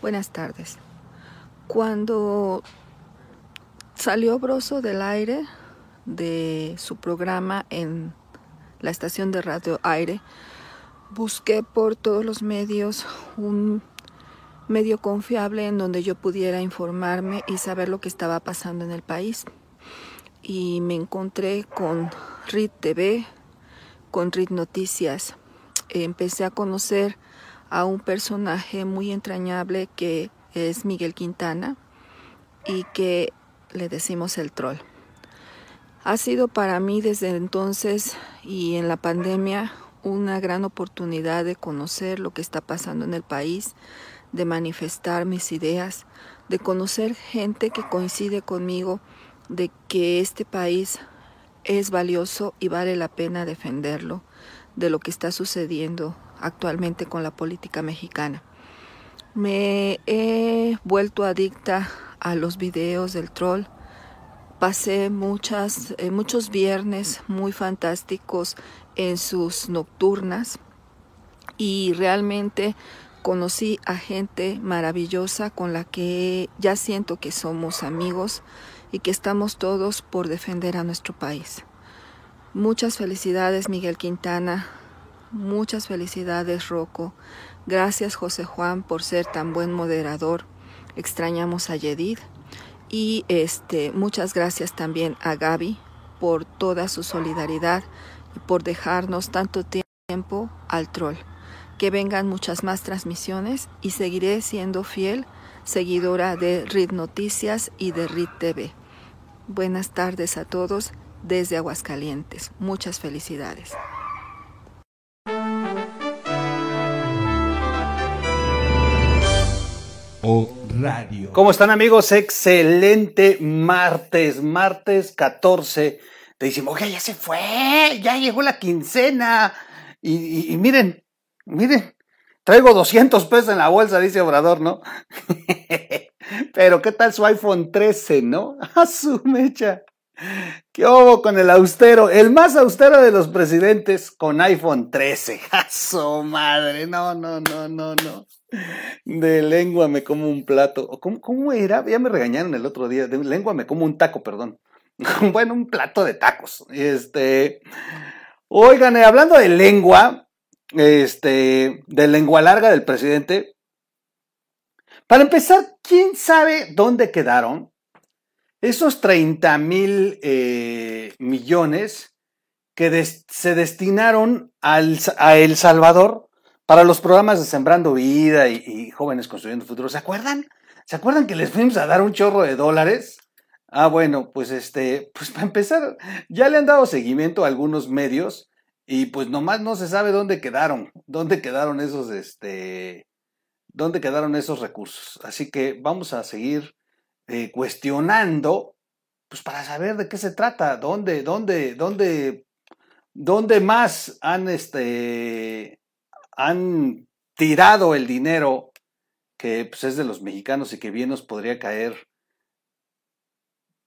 Buenas tardes. Cuando salió Broso del aire de su programa en la estación de radio aire, busqué por todos los medios un medio confiable en donde yo pudiera informarme y saber lo que estaba pasando en el país. Y me encontré con RIT TV, con RIT Noticias. Empecé a conocer a un personaje muy entrañable que es Miguel Quintana y que le decimos el troll. Ha sido para mí desde entonces y en la pandemia una gran oportunidad de conocer lo que está pasando en el país, de manifestar mis ideas, de conocer gente que coincide conmigo de que este país es valioso y vale la pena defenderlo de lo que está sucediendo actualmente con la política mexicana. Me he vuelto adicta a los videos del troll. Pasé muchas, eh, muchos viernes muy fantásticos en sus nocturnas y realmente conocí a gente maravillosa con la que ya siento que somos amigos y que estamos todos por defender a nuestro país. Muchas felicidades Miguel Quintana, Muchas felicidades, Rocco. Gracias, José Juan, por ser tan buen moderador. Extrañamos a Yedid. Y este, muchas gracias también a Gaby por toda su solidaridad y por dejarnos tanto tiempo al troll. Que vengan muchas más transmisiones y seguiré siendo fiel seguidora de RID Noticias y de RID TV. Buenas tardes a todos desde Aguascalientes. Muchas felicidades. Radio. ¿Cómo están amigos? Excelente martes, martes 14. Te decimos, oye, ya se fue, ya llegó la quincena. Y, miren, miren, traigo 200 pesos en la bolsa, dice Obrador, ¿no? Pero ¿qué tal su iPhone 13, no? A su mecha. ¿Qué hubo con el austero? El más austero de los presidentes con iPhone 13. ¡A su madre! No, no, no, no, no. De lengua me como un plato. ¿Cómo, ¿Cómo, era? Ya me regañaron el otro día. De lengua me como un taco, perdón. bueno, un plato de tacos. Este. Oigan, eh, hablando de lengua, este, de lengua larga del presidente. Para empezar, ¿quién sabe dónde quedaron esos 30 mil eh, millones que se destinaron al, a El Salvador para los programas de Sembrando Vida y, Jóvenes Construyendo Futuro, ¿se acuerdan? ¿Se acuerdan que les fuimos a dar un chorro de dólares? Ah, bueno, pues este, pues para empezar, ya le han dado seguimiento a algunos medios y pues nomás no se sabe dónde quedaron, dónde quedaron esos, este, dónde quedaron esos recursos. Así que vamos a seguir eh, cuestionando, pues para saber de qué se trata, dónde, dónde, dónde, dónde más han, este, han tirado el dinero que pues, es de los mexicanos y que bien nos podría caer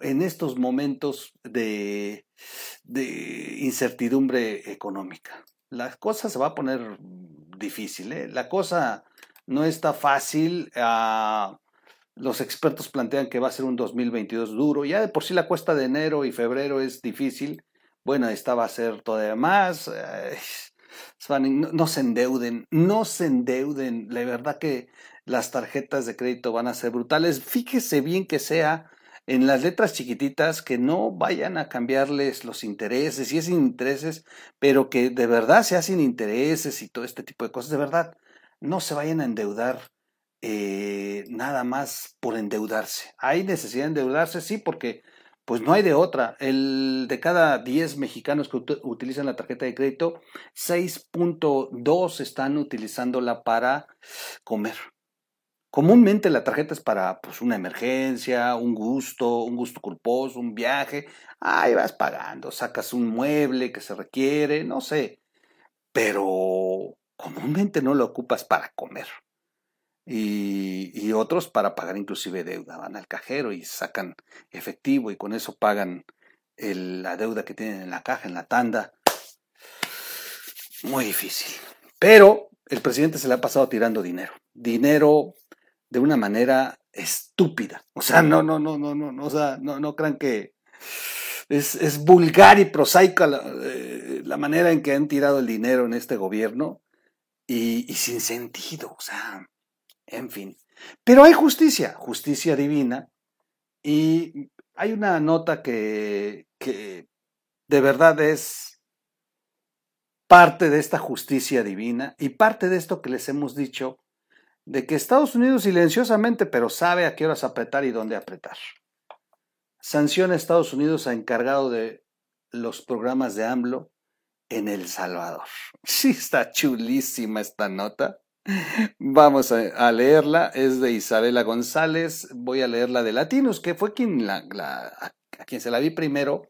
en estos momentos de, incertidumbre económica. La cosa se va a poner difícil, ¿eh? la cosa no está fácil. Ah, los expertos plantean que va a ser un 2022 duro. Ya de por sí la cuesta de enero y febrero es difícil. Bueno, esta va a ser todavía más no, se endeuden, no se endeuden. La verdad que las tarjetas de crédito van a ser brutales. Fíjese bien que sea en las letras chiquititas que no vayan a cambiarles los intereses, si es sin intereses, pero que de verdad sea sin intereses y todo este tipo de cosas. De verdad, no se vayan a endeudar eh, nada más por endeudarse. Hay necesidad de endeudarse, sí, porque pues no hay de otra. El de cada 10 mexicanos que utilizan la tarjeta de crédito, 6.2 están utilizándola para comer. Comúnmente la tarjeta es para pues, una emergencia, un gusto, un gusto culposo, un viaje. Ahí vas pagando, sacas un mueble que se requiere, no sé. Pero comúnmente no lo ocupas para comer y, otros para pagar inclusive deuda. Van al cajero y sacan efectivo y con eso pagan la deuda que tienen en la caja, en la tanda. Muy difícil. Pero el presidente se le ha pasado tirando dinero. Dinero de una manera estúpida. O sea, no, no, no, no, no, no, o sea, no, no crean que es, vulgar y prosaica eh, la, manera en que han tirado el dinero en este gobierno y, sin sentido, o sea, en fin. Pero hay justicia, justicia divina, y hay una nota que, que de verdad es parte de esta justicia divina y parte de esto que les hemos dicho, de que Estados Unidos silenciosamente, pero sabe a qué horas apretar y dónde apretar. Sanciona a Estados Unidos a encargado de los programas de AMLO en El Salvador. Sí, está chulísima esta nota. Vamos a, leerla. Es de Isabela González. Voy a leerla de Latinos, que fue quien la, a, quien se la vi primero.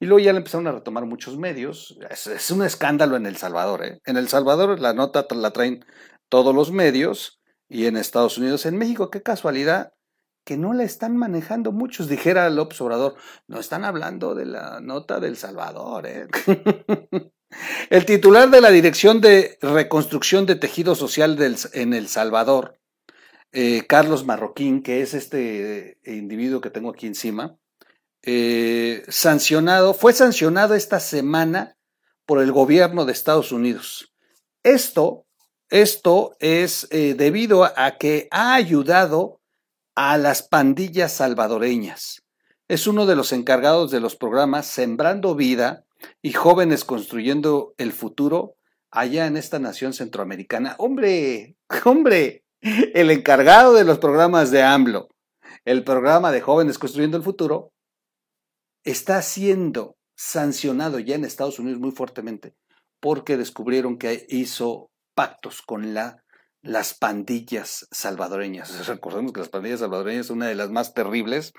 Y luego ya la empezaron a retomar muchos medios. Es, un escándalo en El Salvador. ¿eh? En El Salvador la nota la traen todos los medios. Y en Estados Unidos, en México, qué casualidad que no la están manejando muchos, dijera López Obrador. No están hablando de la nota del Salvador. ¿eh? El titular de la Dirección de Reconstrucción de Tejido Social en El Salvador, eh, Carlos Marroquín, que es este individuo que tengo aquí encima, eh, sancionado, fue sancionado esta semana por el gobierno de Estados Unidos. Esto, esto es debido a que ha ayudado a las pandillas salvadoreñas. Es uno de los encargados de los programas Sembrando Vida y Jóvenes Construyendo el Futuro allá en esta nación centroamericana. Hombre, hombre, el encargado de los programas de AMLO, el programa de Jóvenes Construyendo el Futuro, está siendo sancionado ya en Estados Unidos muy fuertemente porque descubrieron que hizo pactos con la las pandillas salvadoreñas. Recordemos que las pandillas salvadoreñas son una de las más terribles,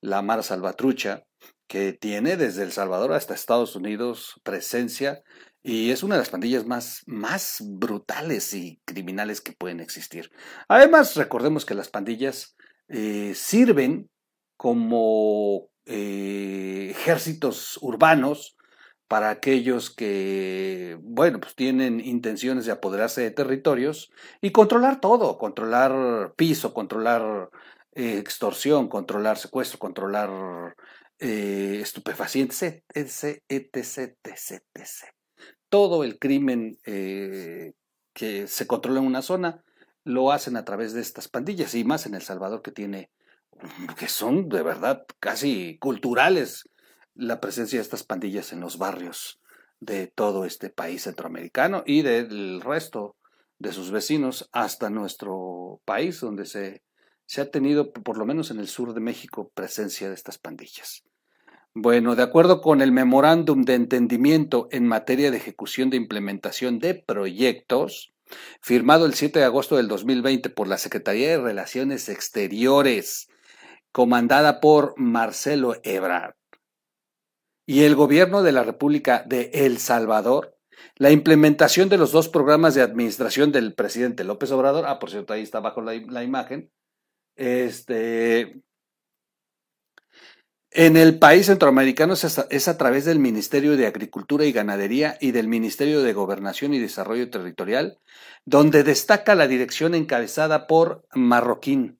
la Mar Salvatrucha, que tiene desde El Salvador hasta Estados Unidos presencia y es una de las pandillas más, más brutales y criminales que pueden existir. Además, recordemos que las pandillas eh, sirven como eh, ejércitos urbanos para aquellos que, bueno, pues tienen intenciones de apoderarse de territorios y controlar todo, controlar piso, controlar eh, extorsión, controlar secuestro, controlar eh, estupefacientes, etc, etc, etc. Todo el crimen eh, que se controla en una zona lo hacen a través de estas pandillas y más en El Salvador que tiene, que son de verdad casi culturales la presencia de estas pandillas en los barrios de todo este país centroamericano y del resto de sus vecinos hasta nuestro país, donde se, se ha tenido, por lo menos en el sur de México, presencia de estas pandillas. Bueno, de acuerdo con el memorándum de entendimiento en materia de ejecución de implementación de proyectos, firmado el 7 de agosto del 2020 por la Secretaría de Relaciones Exteriores, comandada por Marcelo Ebrard, y el gobierno de la República de El Salvador la implementación de los dos programas de administración del presidente López Obrador. Ah, por cierto, ahí está abajo la, imagen. Este, en el país centroamericano es a, través del Ministerio de Agricultura y Ganadería y del Ministerio de Gobernación y Desarrollo Territorial, donde destaca la dirección encabezada por Marroquín,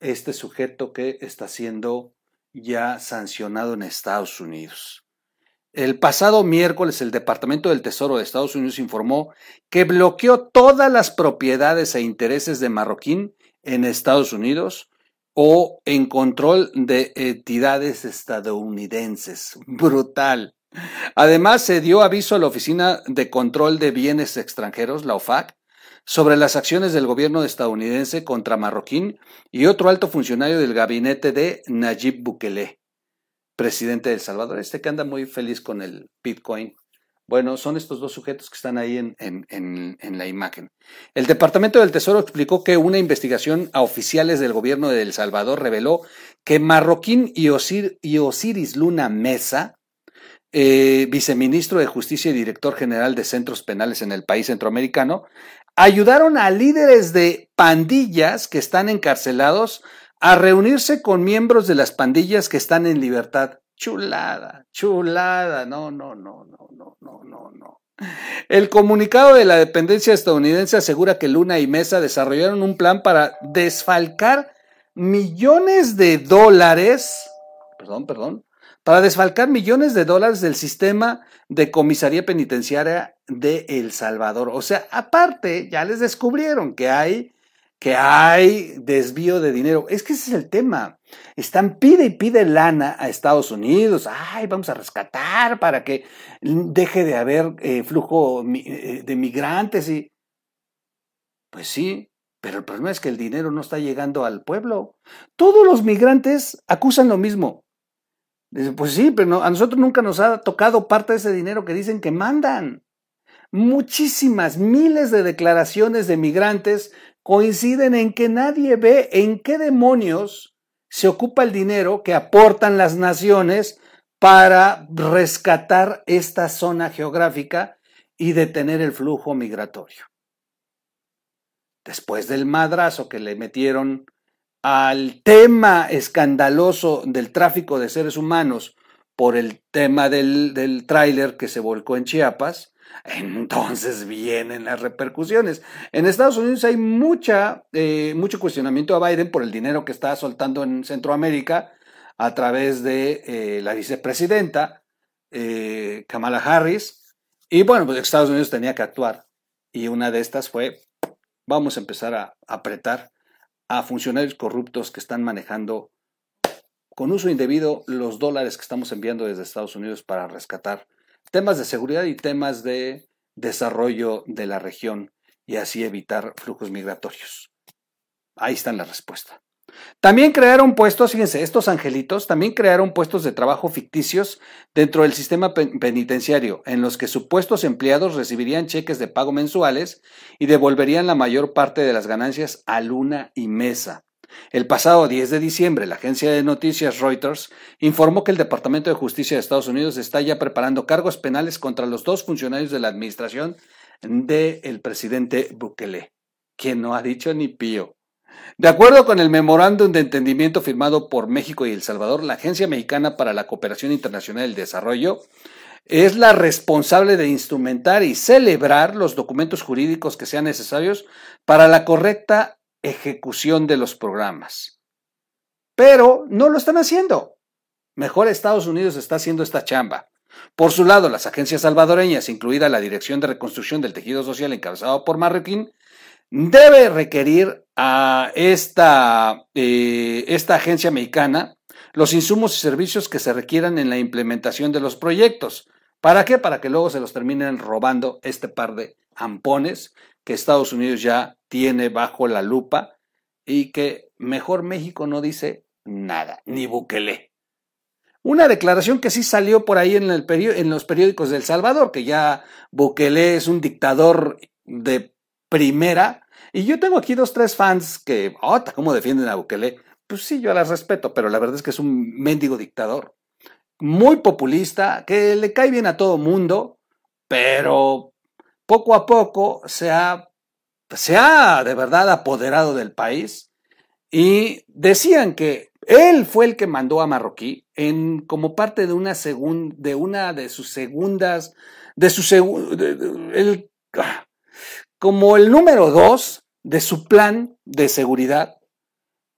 este sujeto que está siendo ya sancionado en Estados Unidos. El pasado miércoles el Departamento del Tesoro de Estados Unidos informó que bloqueó todas las propiedades e intereses de Marroquín en Estados Unidos o en control de entidades estadounidenses. Brutal. Además, se dio aviso a la Oficina de Control de Bienes Extranjeros, la OFAC, sobre las acciones del gobierno estadounidense contra Marroquín y otro alto funcionario del gabinete de Nayib Bukele, presidente de El Salvador, este que anda muy feliz con el Bitcoin. Bueno, son estos dos sujetos que están ahí en, en, la imagen. El Departamento del Tesoro explicó que una investigación a oficiales del gobierno de El Salvador reveló que Marroquín y, Osiris Luna Mesa, eh, viceministro de Justicia y director general de centros penales en el país centroamericano, ayudaron a líderes de pandillas que están encarcelados a reunirse con miembros de las pandillas que están en libertad. Chulada, chulada, no, no, no, no, no, no, no, no. El comunicado de la dependencia estadounidense asegura que Luna y Mesa desarrollaron un plan para desfalcar millones de dólares, perdón, perdón, para desfalcar millones de dólares del sistema de comisaría penitenciaria de El Salvador. O sea, aparte, ya les descubrieron que hay que hay desvío de dinero. Es que ese es el tema. Están pide y pide lana a Estados Unidos. Ay, vamos a rescatar para que deje de haber eh, flujo eh, de migrantes y... Pues sí, pero el problema es que el dinero no está llegando al pueblo. Todos los migrantes acusan lo mismo. Pues sí, pero a nosotros nunca nos ha tocado parte de ese dinero que dicen que mandan. Muchísimas, miles de declaraciones de migrantes coinciden en que nadie ve en qué demonios se ocupa el dinero que aportan las naciones para rescatar esta zona geográfica y detener el flujo migratorio. Después del madrazo que le metieron al tema escandaloso del tráfico de seres humanos por el tema del, del tráiler que se volcó en Chiapas, entonces vienen las repercusiones. En Estados Unidos hay mucha, eh, mucho cuestionamiento a Biden por el dinero que está soltando en Centroamérica a través de eh, la vicepresidenta eh, Kamala Harris. Y bueno, pues Estados Unidos tenía que actuar. Y una de estas fue, vamos a empezar a apretar a funcionarios corruptos que están manejando con uso indebido los dólares que estamos enviando desde Estados Unidos para rescatar temas de seguridad y temas de desarrollo de la región y así evitar flujos migratorios. Ahí está la respuesta. También crearon puestos, fíjense, estos angelitos también crearon puestos de trabajo ficticios dentro del sistema penitenciario, en los que supuestos empleados recibirían cheques de pago mensuales y devolverían la mayor parte de las ganancias a Luna y Mesa. El pasado 10 de diciembre, la agencia de noticias Reuters informó que el Departamento de Justicia de Estados Unidos está ya preparando cargos penales contra los dos funcionarios de la administración del presidente Bukele, quien no ha dicho ni pío. De acuerdo con el memorándum de entendimiento firmado por México y El Salvador, la Agencia Mexicana para la Cooperación Internacional y el Desarrollo es la responsable de instrumentar y celebrar los documentos jurídicos que sean necesarios para la correcta ejecución de los programas. Pero no lo están haciendo. Mejor Estados Unidos está haciendo esta chamba. Por su lado, las agencias salvadoreñas, incluida la Dirección de Reconstrucción del Tejido Social encabezado por Marroquín, debe requerir a esta, eh, esta agencia mexicana los insumos y servicios que se requieran en la implementación de los proyectos. ¿Para qué? Para que luego se los terminen robando este par de ampones que Estados Unidos ya tiene bajo la lupa y que mejor México no dice nada, ni Bukele. Una declaración que sí salió por ahí en, el en los periódicos de El Salvador, que ya Bukele es un dictador de primera. Y yo tengo aquí dos, tres fans que, oh, ¿cómo defienden a Bukele? Pues sí, yo las respeto, pero la verdad es que es un mendigo dictador. Muy populista, que le cae bien a todo mundo, pero poco a poco se ha, se ha de verdad apoderado del país y decían que él fue el que mandó a Marroquí en, como parte de una, de, una de sus segundas, de su el, como el número dos de su plan de seguridad,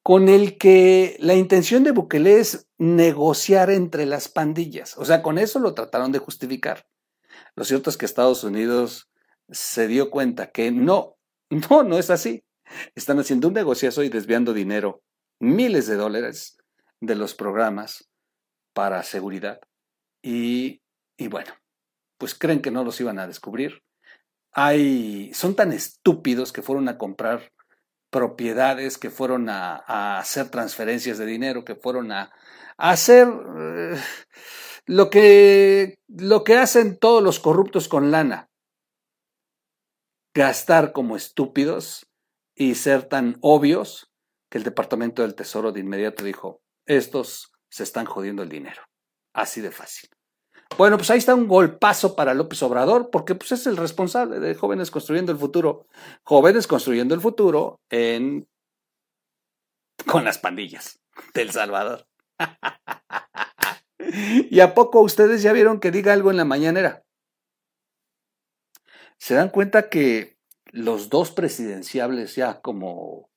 con el que la intención de Bukele es negociar entre las pandillas. O sea, con eso lo trataron de justificar. Lo cierto es que Estados Unidos se dio cuenta que no, no, no es así. Están haciendo un negociazo y desviando dinero, miles de dólares de los programas para seguridad. Y, y bueno, pues creen que no los iban a descubrir. Hay, son tan estúpidos que fueron a comprar propiedades, que fueron a, hacer transferencias de dinero, que fueron a, hacer eh, lo, que, lo que hacen todos los corruptos con lana gastar como estúpidos y ser tan obvios que el Departamento del Tesoro de inmediato dijo, estos se están jodiendo el dinero. Así de fácil. Bueno, pues ahí está un golpazo para López Obrador, porque pues es el responsable de Jóvenes Construyendo el Futuro. Jóvenes Construyendo el Futuro en... con las pandillas del Salvador. ¿Y a poco ustedes ya vieron que diga algo en la mañanera? Se dan cuenta que los dos presidenciables, ya como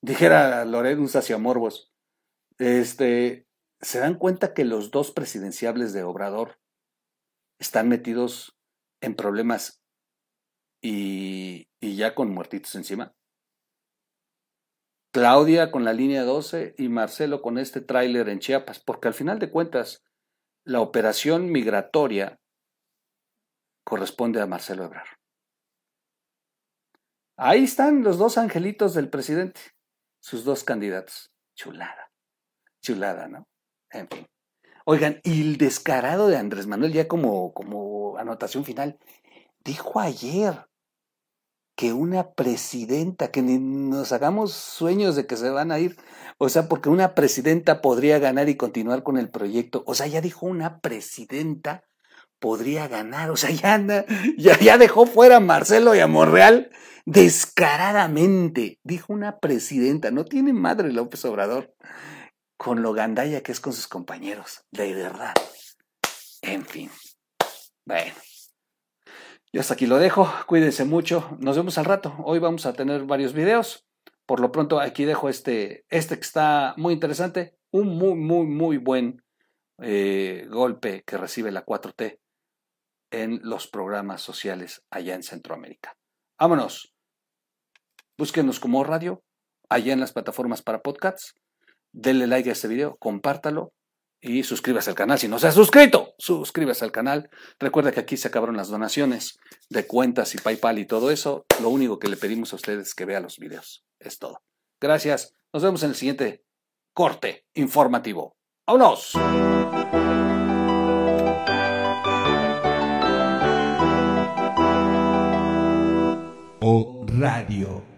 dijera Lorenzo hacia Morbos, este, se dan cuenta que los dos presidenciables de Obrador están metidos en problemas y, y ya con muertitos encima. Claudia con la línea 12 y Marcelo con este tráiler en Chiapas, porque al final de cuentas la operación migratoria corresponde a Marcelo Ebrard. Ahí están los dos angelitos del presidente, sus dos candidatos. Chulada, chulada, ¿no? En fin. Oigan, y el descarado de Andrés Manuel, ya como, como anotación final, dijo ayer que una presidenta, que ni nos hagamos sueños de que se van a ir, o sea, porque una presidenta podría ganar y continuar con el proyecto, o sea, ya dijo una presidenta podría ganar, o sea, ya, ya, ya dejó fuera a Marcelo y a Monreal descaradamente, dijo una presidenta, no tiene madre López Obrador, con lo gandalla que es con sus compañeros, de verdad. En fin. Bueno. Y hasta aquí lo dejo. Cuídense mucho. Nos vemos al rato. Hoy vamos a tener varios videos. Por lo pronto aquí dejo este, este que está muy interesante. Un muy, muy, muy buen eh, golpe que recibe la 4T en los programas sociales allá en Centroamérica. Vámonos. Búsquenos como radio allá en las plataformas para podcasts. Denle like a este video, compártalo y suscríbase al canal. Si no se ha suscrito, suscríbase al canal. Recuerda que aquí se acabaron las donaciones de cuentas y PayPal y todo eso. Lo único que le pedimos a ustedes es que vean los videos. Es todo. Gracias. Nos vemos en el siguiente corte informativo. ¡Vámonos! Radio.